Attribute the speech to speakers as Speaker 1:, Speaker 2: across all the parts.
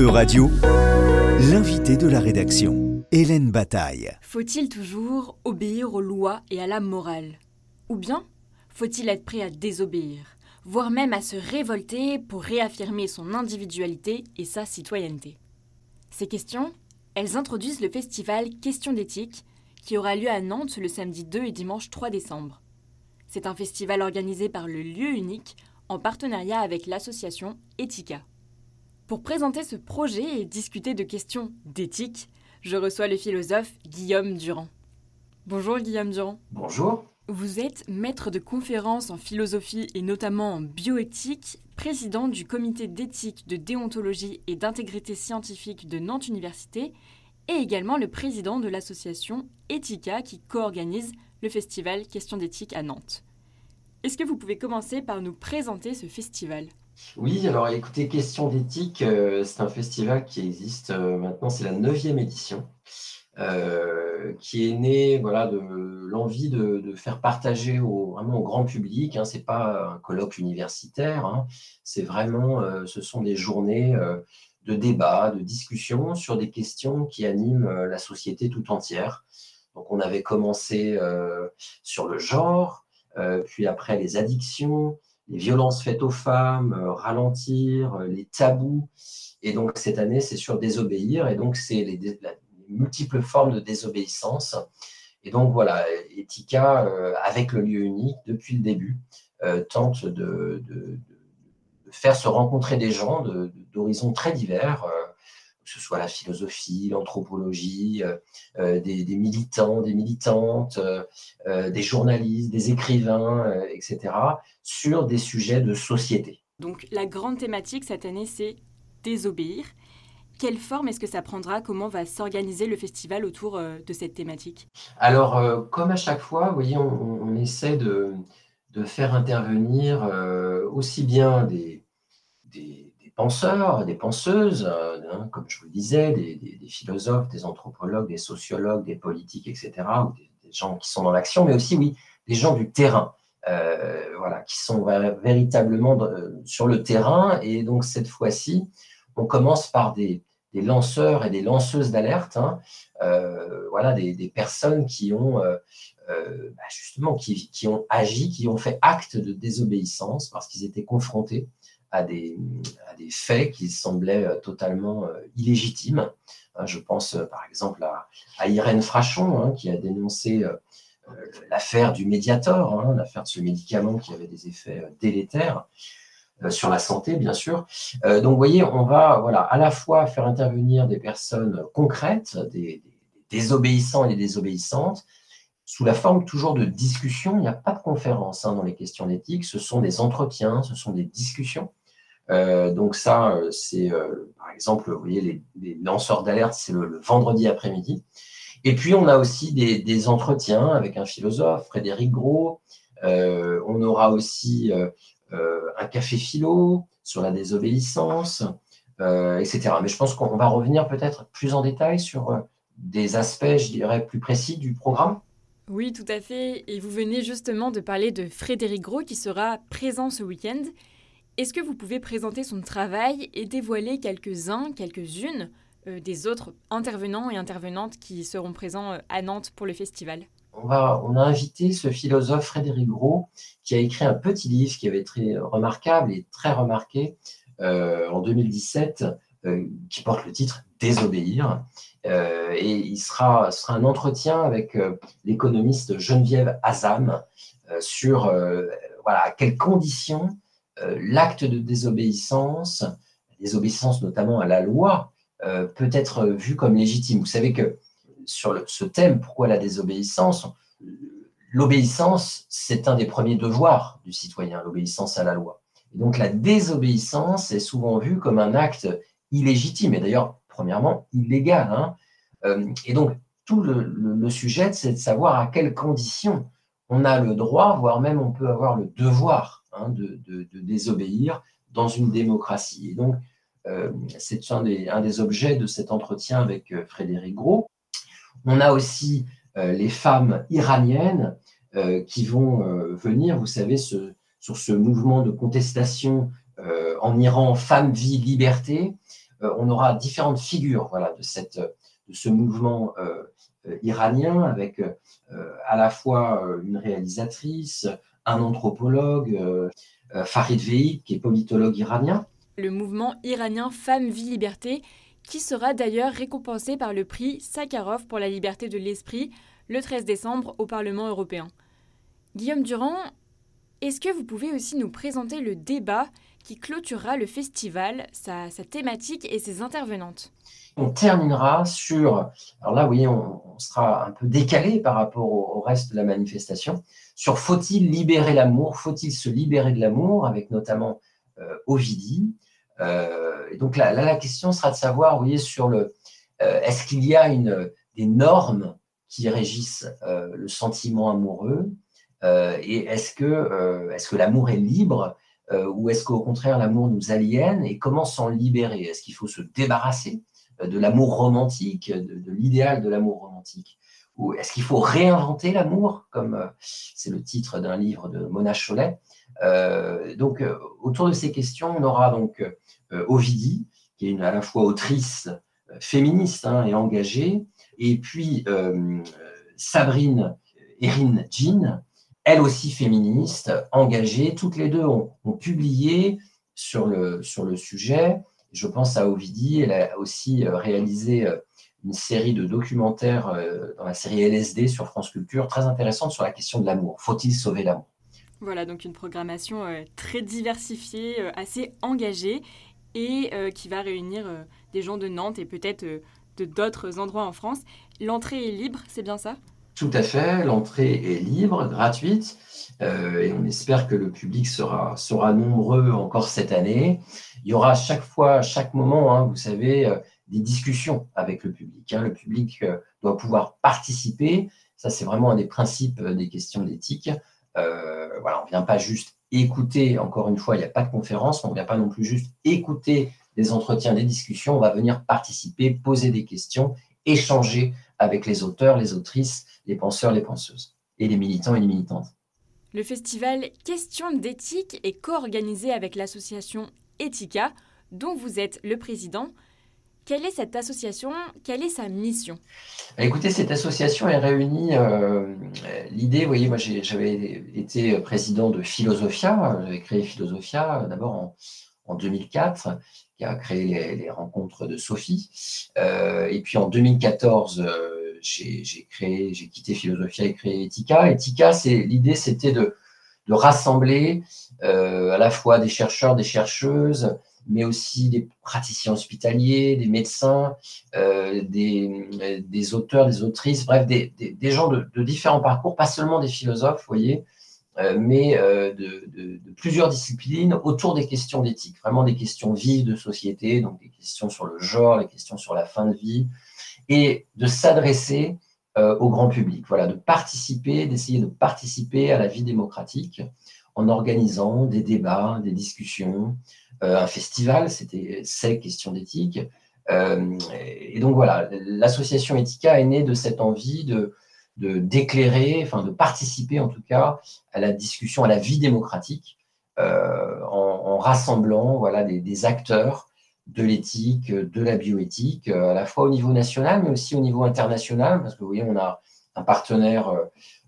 Speaker 1: E-Radio, l'invité de la rédaction, Hélène Bataille.
Speaker 2: Faut-il toujours obéir aux lois et à la morale? Ou bien faut-il être prêt à désobéir, voire même à se révolter pour réaffirmer son individualité et sa citoyenneté? Ces questions, elles introduisent le festival Questions d'éthique qui aura lieu à Nantes le samedi 2 et dimanche 3 décembre. C'est un festival organisé par le lieu unique en partenariat avec l'association Ethica. Pour présenter ce projet et discuter de questions d'éthique, je reçois le philosophe Guillaume Durand. Bonjour Guillaume Durand.
Speaker 3: Bonjour.
Speaker 2: Vous êtes maître de conférences en philosophie et notamment en bioéthique, président du comité d'éthique, de déontologie et d'intégrité scientifique de Nantes Université et également le président de l'association Ethica qui co-organise le festival Questions d'éthique à Nantes. Est-ce que vous pouvez commencer par nous présenter ce festival?
Speaker 3: Oui, alors écoutez, Question d'éthique, euh, c'est un festival qui existe euh, maintenant, c'est la neuvième édition, euh, qui est né voilà, de l'envie de, faire partager au, vraiment au grand public. Hein, ce n'est pas un colloque universitaire, hein, c'est vraiment, ce sont des journées de débat, de discussion sur des questions qui animent la société tout entière. Donc on avait commencé sur le genre, puis après les addictions, les violences faites aux femmes, euh, ralentir, euh, les tabous. Et donc cette année, c'est sur désobéir. Et donc c'est les, multiples formes de désobéissance. Et donc voilà, Etika, euh, avec le lieu unique, depuis le début, tente de, faire se rencontrer des gens d'horizons très divers que ce soit la philosophie, l'anthropologie, euh, euh, des, militants, des militantes, euh, des journalistes, des écrivains, etc., sur des sujets de société.
Speaker 2: Donc la grande thématique cette année, c'est désobéir. Quelle forme est-ce que ça prendra? Comment va s'organiser le festival autour de cette thématique?
Speaker 3: Alors, comme à chaque fois, vous voyez, on, essaie de, de, faire intervenir aussi bien des, des penseurs, des penseuses, euh, hein, comme je vous le disais, des, philosophes, des anthropologues, des sociologues, des politiques, etc., ou des, gens qui sont dans l'action, mais aussi, oui, des gens du terrain, euh, voilà, qui sont véritablement sur le terrain. Et donc, cette fois-ci, on commence par des, lanceurs et des lanceuses d'alerte, hein, euh, voilà, des, personnes qui ont bah, justement qui, ont agi, qui ont fait acte de désobéissance parce qu'ils étaient confrontés à des, faits qui semblaient euh, totalement euh, illégitimes. Hein, je pense euh, par exemple à, Irène Frachon, hein, qui a dénoncé l'affaire du Mediator, hein, l'affaire de ce médicament qui avait des effets délétères sur la santé, bien sûr. donc, vous voyez, on va voilà, à la fois faire intervenir des personnes concrètes, des, désobéissants et des désobéissantes, sous la forme toujours de discussions. Il n'y a pas de conférence dans les questions d'éthique, ce sont des entretiens, ce sont des discussions. Euh, donc ça, euh, c'est euh, par exemple, vous voyez, les, lanceurs d'alerte, c'est le, vendredi après-midi. Et puis, on a aussi des, entretiens avec un philosophe, Frédéric Gros. on aura aussi un café philo sur la désobéissance, etc. Mais je pense qu'on va revenir peut-être plus en détail sur des aspects, je dirais, plus précis du programme.
Speaker 2: Oui, tout à fait. Et vous venez justement de parler de Frédéric Gros qui sera présent ce week-end. Est-ce que vous pouvez présenter son travail et dévoiler quelques-uns, quelques-unes euh, des autres intervenants et intervenantes qui seront présents euh, à Nantes pour le festival?
Speaker 3: On, va, on a invité ce philosophe Frédéric Gros qui a écrit un petit livre qui avait été remarquable et très remarqué euh, en 2017 qui porte le titre Désobéir. et il sera, sera un entretien avec l'économiste Geneviève Azam sur voilà, à quelles conditions l'acte de désobéissance, désobéissance notamment à la loi, euh, peut être vu comme légitime. Vous savez que sur ce thème, pourquoi la désobéissance L'obéissance, c'est un des premiers devoirs du citoyen, l'obéissance à la loi. Et donc la désobéissance est souvent vue comme un acte illégitime, et d'ailleurs, premièrement, illégal. Hein. Euh, et donc, tout le sujet, c'est de savoir à quelles conditions on a le droit, voire même on peut avoir le devoir Hein, de, désobéir dans une démocratie. Et donc, euh, c'est un des, un des, objets de cet entretien avec euh, Frédéric Gros. On a aussi euh, les femmes iraniennes qui vont venir, vous savez, ce, sur ce mouvement de contestation en Iran, Femmes, Vie, Liberté. on aura différentes figures voilà, de, cette, de ce mouvement iranien avec à la fois une réalisatrice, un anthropologue, Farid Veid, qui est politologue iranien.
Speaker 2: Le mouvement iranien Femmes, Vie, Liberté, qui sera d'ailleurs récompensé par le prix Sakharov pour la liberté de l'esprit le 13 décembre au Parlement européen. Guillaume Durand, est-ce que vous pouvez aussi nous présenter le débat qui clôturera le festival, sa, thématique et ses intervenantes
Speaker 3: On terminera sur, alors là, oui, on, sera un peu décalé par rapport au, reste de la manifestation, sur faut-il libérer l'amour, faut-il se libérer de l'amour, avec notamment euh, Ovidie. Euh, et donc là, la question sera de savoir, vous voyez, sur le, euh, est-ce qu'il y a une, des normes qui régissent le sentiment amoureux et est-ce que, est-ce que l'amour est libre ou est-ce qu'au contraire l'amour nous aliène et comment s'en libérer? Est-ce qu'il faut se débarrasser de l'amour romantique, de, l'idéal de l'amour romantique? Ou est-ce qu'il faut réinventer l'amour, comme c'est le titre d'un livre de Mona Chollet Donc, autour de ces questions, on aura donc euh, Ovidie, qui est à la fois autrice euh, féministe hein, et engagée, et puis euh, Sabrine Erin Jean, elle aussi féministe, engagée. Toutes les deux ont, publié sur le, sur le sujet. Je pense à Ovidie, elle a aussi réalisé une série de documentaires dans la série LSD sur France Culture, très intéressante sur la question de l'amour. Faut-il sauver l'amour?
Speaker 2: Voilà, donc une programmation très diversifiée, assez engagée et euh, qui va réunir euh, des gens de Nantes et peut-être euh, de d'autres endroits en France. L'entrée est libre, c'est bien ça?
Speaker 3: Tout à fait, l'entrée est libre, gratuite, et on espère que le public sera, nombreux encore cette année. Il y aura chaque fois, chaque moment, hein, vous savez, des discussions avec le public. Hein. Le public doit pouvoir participer. Ça, c'est vraiment un des principes des questions d'éthique. voilà, on ne vient pas juste écouter, encore une fois, il n'y a pas de conférence, on ne vient pas non plus juste écouter des entretiens, des discussions, on va venir participer, poser des questions, échanger avec les auteurs, les autrices, les penseurs, les penseuses, et les militants et les militantes.
Speaker 2: Le festival Questions d'éthique est co-organisé avec l'association Ethica, dont vous êtes le président. Quelle est cette association? Quelle est sa mission?
Speaker 3: Bah, Écoutez, cette association est réunie. Euh, l'idée, vous voyez, moi j'avais été président de Philosophia. J'avais créé Philosophia d'abord en, 2004, qui a créé les, rencontres de Sophie. Euh, et puis en 2014, euh, j'ai créé, j'ai quitté Philosophia et créé Ethica. Ethica, c'est l'idée, c'était de, de, rassembler à la fois des chercheurs, des chercheuses, mais aussi des praticiens hospitaliers, des médecins, euh, des, auteurs, des autrices, bref, des, gens de, différents parcours, pas seulement des philosophes, vous voyez, euh, mais euh, de, plusieurs disciplines autour des questions d'éthique, vraiment des questions vives de société, donc des questions sur le genre, les questions sur la fin de vie, et de s'adresser au grand public, voilà, de participer, d'essayer de participer à la vie démocratique en organisant des débats, des discussions, euh, un festival, c'était ces questions d'éthique. Euh, et donc voilà, l'association Ethica est née de cette envie de d'éclairer, enfin de participer en tout cas à la discussion, à la vie démocratique, euh, en, rassemblant voilà des, acteurs de l'éthique, de la bioéthique, à la fois au niveau national, mais aussi au niveau international, parce que vous voyez, on a un partenaire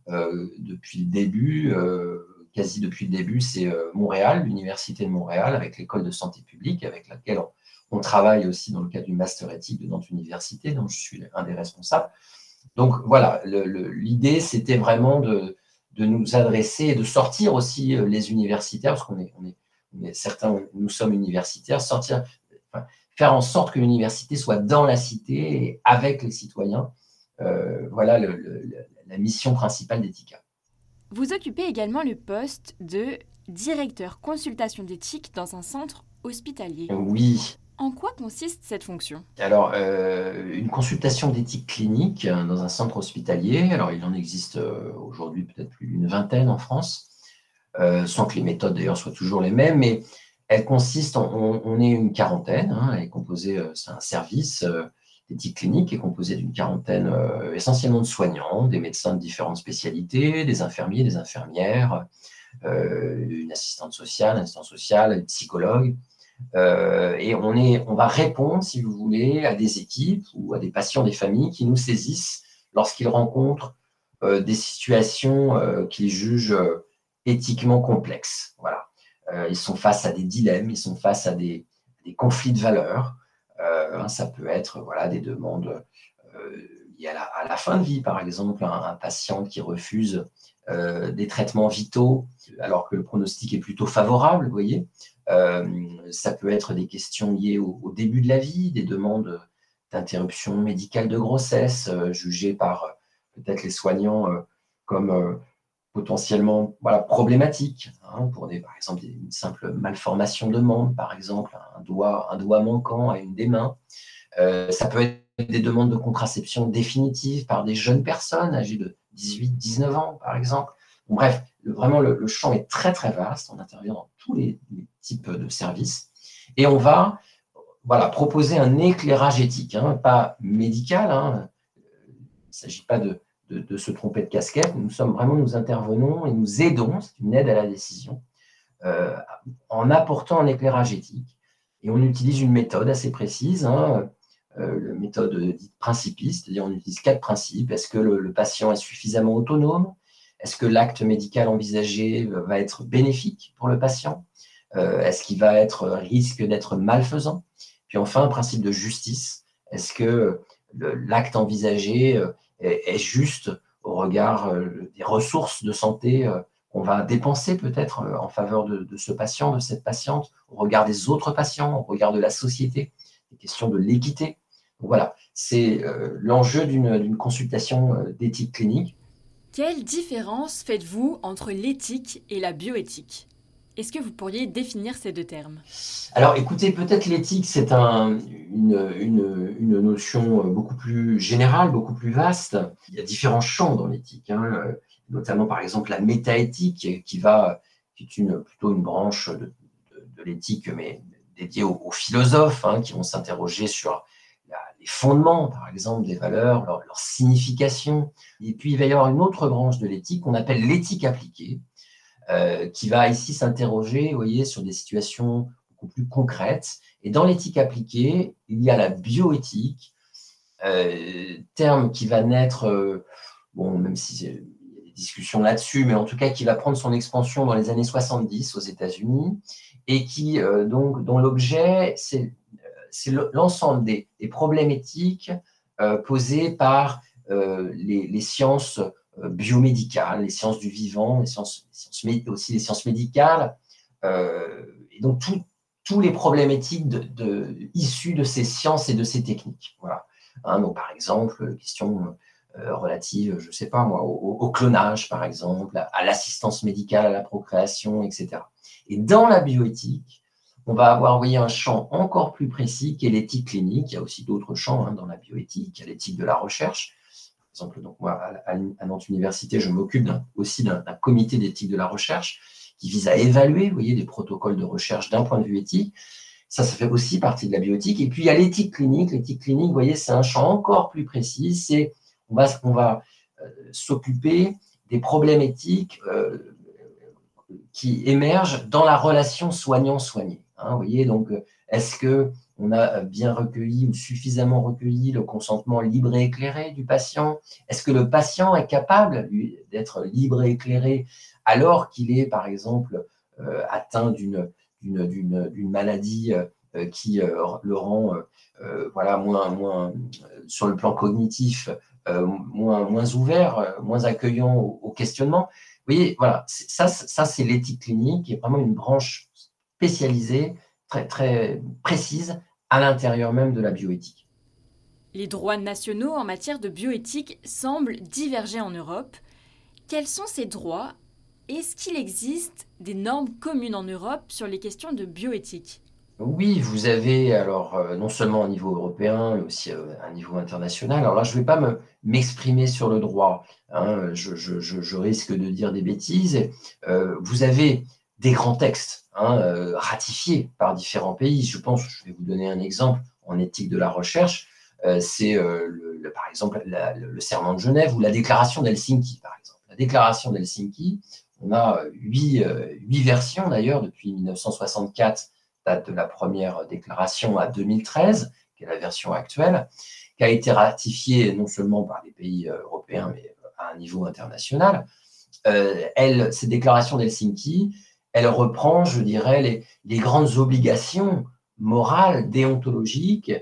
Speaker 3: depuis le début, quasi depuis le début, c'est euh, Montréal, l'Université de Montréal, avec l'école de santé publique, avec laquelle on, travaille aussi dans le cadre du master éthique de Nantes Université, dont je suis un des responsables. Donc voilà, l'idée, c'était vraiment de, nous adresser et de sortir aussi euh, les universitaires, parce qu'on est, on est, certains, nous sommes universitaires, sortir, faire en sorte que l'université soit dans la cité et avec les citoyens. Euh, voilà la mission principale d'Ethica.
Speaker 2: Vous occupez également le poste de directeur consultation d'éthique dans un centre hospitalier.
Speaker 3: Oui.
Speaker 2: En quoi consiste cette fonction?
Speaker 3: Alors, euh, une consultation d'éthique clinique hein, dans un centre hospitalier, alors il en existe euh, aujourd'hui peut-être plus d'une vingtaine en France, euh, sans que les méthodes d'ailleurs soient toujours les mêmes, mais elle consiste, on, est une quarantaine, hein, elle est composée, c'est un service L'éthique clinique est composée d'une quarantaine euh, essentiellement de soignants, des médecins de différentes spécialités, des infirmiers, des infirmières, euh, une assistante sociale, un assistant social, un psychologue, et on, est, on va répondre, si vous voulez, à des équipes ou à des patients, des familles qui nous saisissent lorsqu'ils rencontrent des situations qu'ils jugent éthiquement complexes. Voilà. ils sont face à des dilemmes, ils sont face à des, conflits de valeurs. Hein, ça peut être voilà, des demandes liées à la, à la, fin de vie, par exemple, un patient qui refuse euh, des traitements vitaux, alors que le pronostic est plutôt favorable, vous voyez. Euh, ça peut être des questions liées au, début de la vie, des demandes d'interruption médicale de grossesse, euh, jugées par peut-être les soignants comme potentiellement voilà, problématiques, hein, pour des, par exemple une simple malformation de membre, par exemple, un doigt, un doigt manquant à une des mains. ça peut être des demandes de contraception définitives par des jeunes personnes âgées de 18, 19 ans, par exemple. bref, vraiment, le, champ est très, très vaste. On intervient dans tous les, types de services. Et on va voilà, proposer un éclairage éthique, hein, pas médical. Hein. Il ne s'agit pas de, se tromper de casquette. Nous sommes vraiment, nous intervenons et nous aidons, c'est une aide à la décision, euh, en apportant un éclairage éthique. Et on utilise une méthode assez précise. Hein, la méthode dite principiste, c'est-à-dire on utilise quatre principes. Est-ce que le, patient est suffisamment autonome? Est-ce que l'acte médical envisagé va être bénéfique pour le patient? Euh, Est-ce qu'il va être risque d'être malfaisant? Puis enfin, un principe de justice. Est-ce que l'acte envisagé euh, est, juste au regard des ressources de santé qu'on va dépenser peut-être en faveur de, de, ce patient, de cette patiente, au regard des autres patients, au regard de la société, questions de l'équité. Voilà, c'est euh, l'enjeu d'une consultation euh, d'éthique clinique.
Speaker 2: Quelle différence faites-vous entre l'éthique et la bioéthique? Est-ce que vous pourriez définir ces deux termes?
Speaker 3: Alors écoutez, peut-être l'éthique, c'est un, une, notion beaucoup plus générale, beaucoup plus vaste. Il y a différents champs dans l'éthique, hein, notamment par exemple la métaéthique, qui, va, qui est une, plutôt une branche de, l'éthique, mais dédiée aux, philosophes, hein, qui vont s'interroger sur les fondements, par exemple, des valeurs, leur, signification. Et puis, il va y avoir une autre branche de l'éthique qu'on appelle l'éthique appliquée, euh, qui va ici s'interroger, voyez, sur des situations beaucoup plus concrètes. Et dans l'éthique appliquée, il y a la bioéthique, euh, terme qui va naître, euh, bon, même si il y a des discussions là-dessus, mais en tout cas qui va prendre son expansion dans les années 70 aux États-Unis, et qui, donc, dont l'objet, c'est c'est l'ensemble des, problèmes éthiques euh, posés par euh, les, sciences euh, biomédicales, les sciences du vivant, les sciences, aussi les sciences médicales, et donc tous les problèmes éthiques de, issus de ces sciences et de ces techniques. Voilà. Hein, donc, par exemple, question relative, je ne sais pas moi, au, clonage, par exemple, à l'assistance médicale, à la procréation, etc. Et dans la bioéthique, on va avoir voyez, un champ encore plus précis qui est l'éthique clinique. Il y a aussi d'autres champs hein, dans la bioéthique, il y a l'éthique de la recherche. Par exemple, donc moi, à, Nantes Université, je m'occupe aussi d'un comité d'éthique de la recherche qui vise à évaluer voyez, des protocoles de recherche d'un point de vue éthique. Ça, ça fait aussi partie de la bioéthique. Et puis, il y a l'éthique clinique. L'éthique clinique, vous voyez, c'est un champ encore plus précis. C'est on va, euh, s'occuper des problèmes éthiques euh, qui émergent dans la relation soignant-soigné. Hein, voyez, donc, euh, est-ce que on a bien recueilli ou suffisamment recueilli le consentement libre et éclairé du patient? Est-ce que le patient est capable d'être libre et éclairé alors qu'il est, par exemple, atteint d'une maladie qui le rend voilà, moins, moins, sur le plan cognitif moins, moins ouvert, moins accueillant au, au questionnement Vous voyez, voilà, ça, ça c'est l'éthique clinique, qui est vraiment une branche spécialisée, très, très précise, à l'intérieur même de la bioéthique.
Speaker 2: Les droits nationaux en matière de bioéthique semblent diverger en Europe. Quels sont ces droits? Est-ce qu'il existe des normes communes en Europe sur les questions de bioéthique?
Speaker 3: Oui, vous avez alors euh, non seulement au niveau européen, mais aussi euh, à un niveau international. Alors là, je ne vais pas m'exprimer sur le droit. Hein. je, risque de dire des bêtises. Euh, vous avez des grands textes hein, euh, ratifiés par différents pays. Je pense, je vais vous donner un exemple en éthique de la recherche, c'est euh, par exemple le serment de Genève ou la déclaration d'Helsinki, par exemple. La déclaration d'Helsinki, on a huit, huit versions d'ailleurs depuis 1964 date de la première déclaration à 2013, qui est la version actuelle, qui a été ratifiée non seulement par les pays européens, mais à un niveau international. elle, ces déclarations d'Helsinki, elle reprend, je dirais, les, grandes obligations morales, déontologiques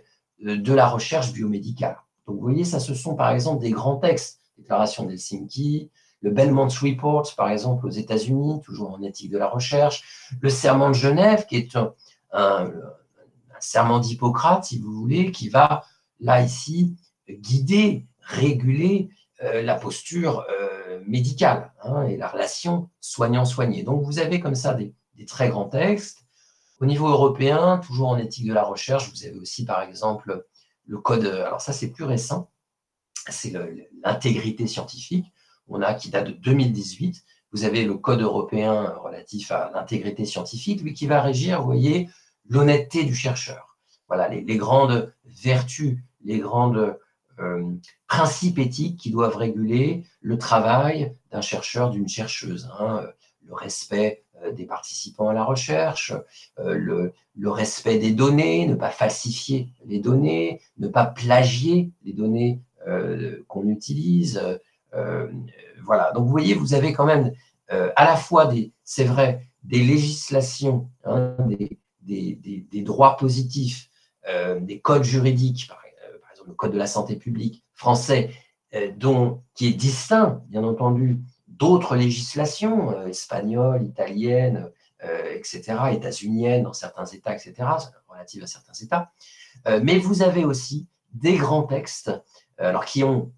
Speaker 3: de la recherche biomédicale. Donc, vous voyez, ça, ce sont par exemple des grands textes, déclaration d'Helsinki, le Belmont Report, par exemple, aux États-Unis, toujours en éthique de la recherche, le serment de Genève, qui est un, serment d'Hippocrate, si vous voulez, qui va, là, ici, guider, réguler euh, la posture euh, médicale hein, et la relation soignant-soigné. Donc, vous avez comme ça des, des, très grands textes. Au niveau européen, toujours en éthique de la recherche, vous avez aussi, par exemple, le code, alors ça, c'est plus récent, c'est l'intégrité scientifique on a qui date de 2018. Vous avez le code européen relatif à l'intégrité scientifique, lui qui va régir, voyez, l'honnêteté du chercheur. Voilà, les, grandes vertus, les grandes euh, principes éthiques qui doivent réguler le travail d'un chercheur, d'une chercheuse. Hein. le respect euh, des participants à la recherche, euh, le, respect des données, ne pas falsifier les données, ne pas plagier les données qu'on utilise, voilà. Donc vous voyez, vous avez quand même euh, à la fois des, c'est vrai, des législations, hein, des, des, des, droits positifs, euh, des codes juridiques, par, exemple le code de la santé publique français, dont, qui est distinct, bien entendu, d'autres législations espagnoles, italiennes, etc., états-uniennes dans certains États, etc., relatives à certains États. mais vous avez aussi des grands textes, alors qui ont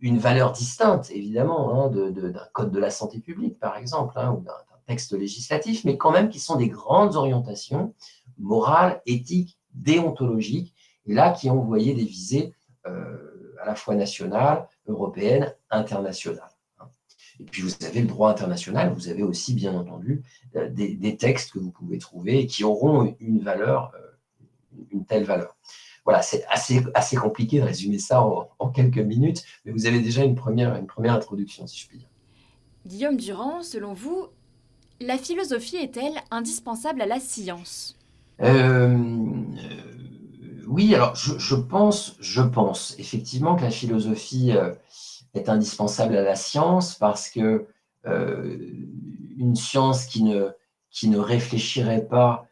Speaker 3: une valeur distincte, évidemment, hein, d'un code de la santé publique, par exemple, hein, ou d'un texte législatif, mais quand même qui sont des grandes orientations morales, éthiques, déontologiques, et là qui ont envoyé des visées euh, à la fois nationales, européennes, internationales. Hein. Et puis vous avez le droit international, vous avez aussi bien entendu euh, des, textes que vous pouvez trouver qui auront une valeur, euh, une telle valeur voilà, c'est assez, assez compliqué de résumer ça en, quelques minutes, mais vous avez déjà une première, une première introduction, si je puis dire.
Speaker 2: Guillaume Durand, selon vous, la philosophie est-elle indispensable à la science?
Speaker 3: Euh, euh, Oui, alors je, pense, je pense effectivement que la philosophie euh, est indispensable à la science parce que une science qui ne, qui ne réfléchirait pas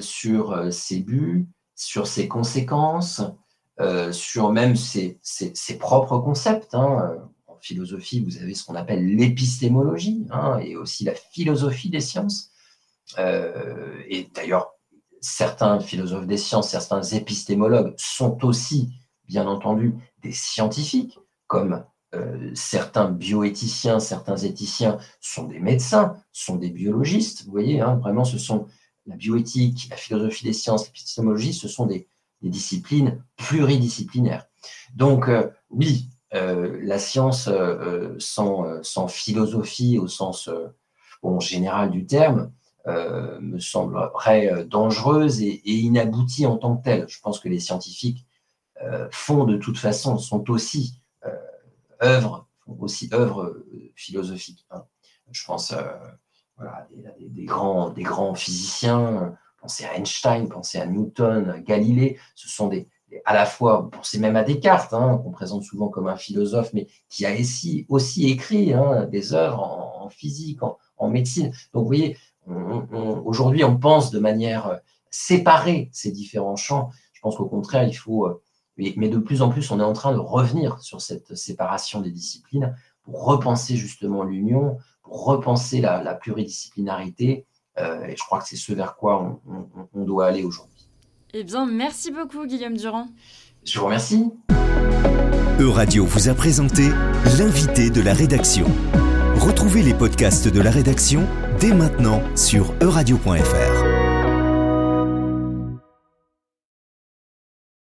Speaker 3: sur ses buts, sur ses conséquences, euh, sur même ses, propres concepts. Hein. En philosophie, vous avez ce qu'on appelle l'épistémologie hein, et aussi la philosophie des sciences. Euh, et d'ailleurs, certains philosophes des sciences, certains épistémologues sont aussi, bien entendu, des scientifiques, comme euh, certains bioéthiciens, certains éthiciens sont des médecins, sont des biologistes. Vous voyez, hein, vraiment, ce sont la bioéthique, la philosophie des sciences, l'épistémologie, ce sont des, disciplines pluridisciplinaires. Donc, euh, oui, euh, la science euh, sans, philosophie au sens général du terme me semblerait dangereuse et, inaboutie en tant que telle. Je pense que les scientifiques font de toute façon, sont aussi œuvres, aussi œuvres philosophiques. Hein. Je pense voilà, des, grands, des grands physiciens, pensez à Einstein, pensez à Newton, Galilée, ce sont des, à la fois, pensez même à Descartes, hein, qu'on présente souvent comme un philosophe, mais qui a aussi, aussi écrit hein, des œuvres en, physique, en, médecine. Donc vous voyez, aujourd'hui on pense de manière euh, séparée ces différents champs. Je pense qu'au contraire, il faut, euh, mais de plus en plus, on est en train de revenir sur cette séparation des disciplines pour repenser justement l'union, pour repenser la, pluridisciplinarité. Euh, et je crois que c'est ce vers quoi on, doit aller aujourd'hui.
Speaker 2: Eh bien, merci beaucoup, Guillaume Durand.
Speaker 3: Je vous remercie.
Speaker 1: Euradio vous a présenté l'invité de la rédaction. Retrouvez les podcasts de la rédaction dès maintenant sur euradio.fr.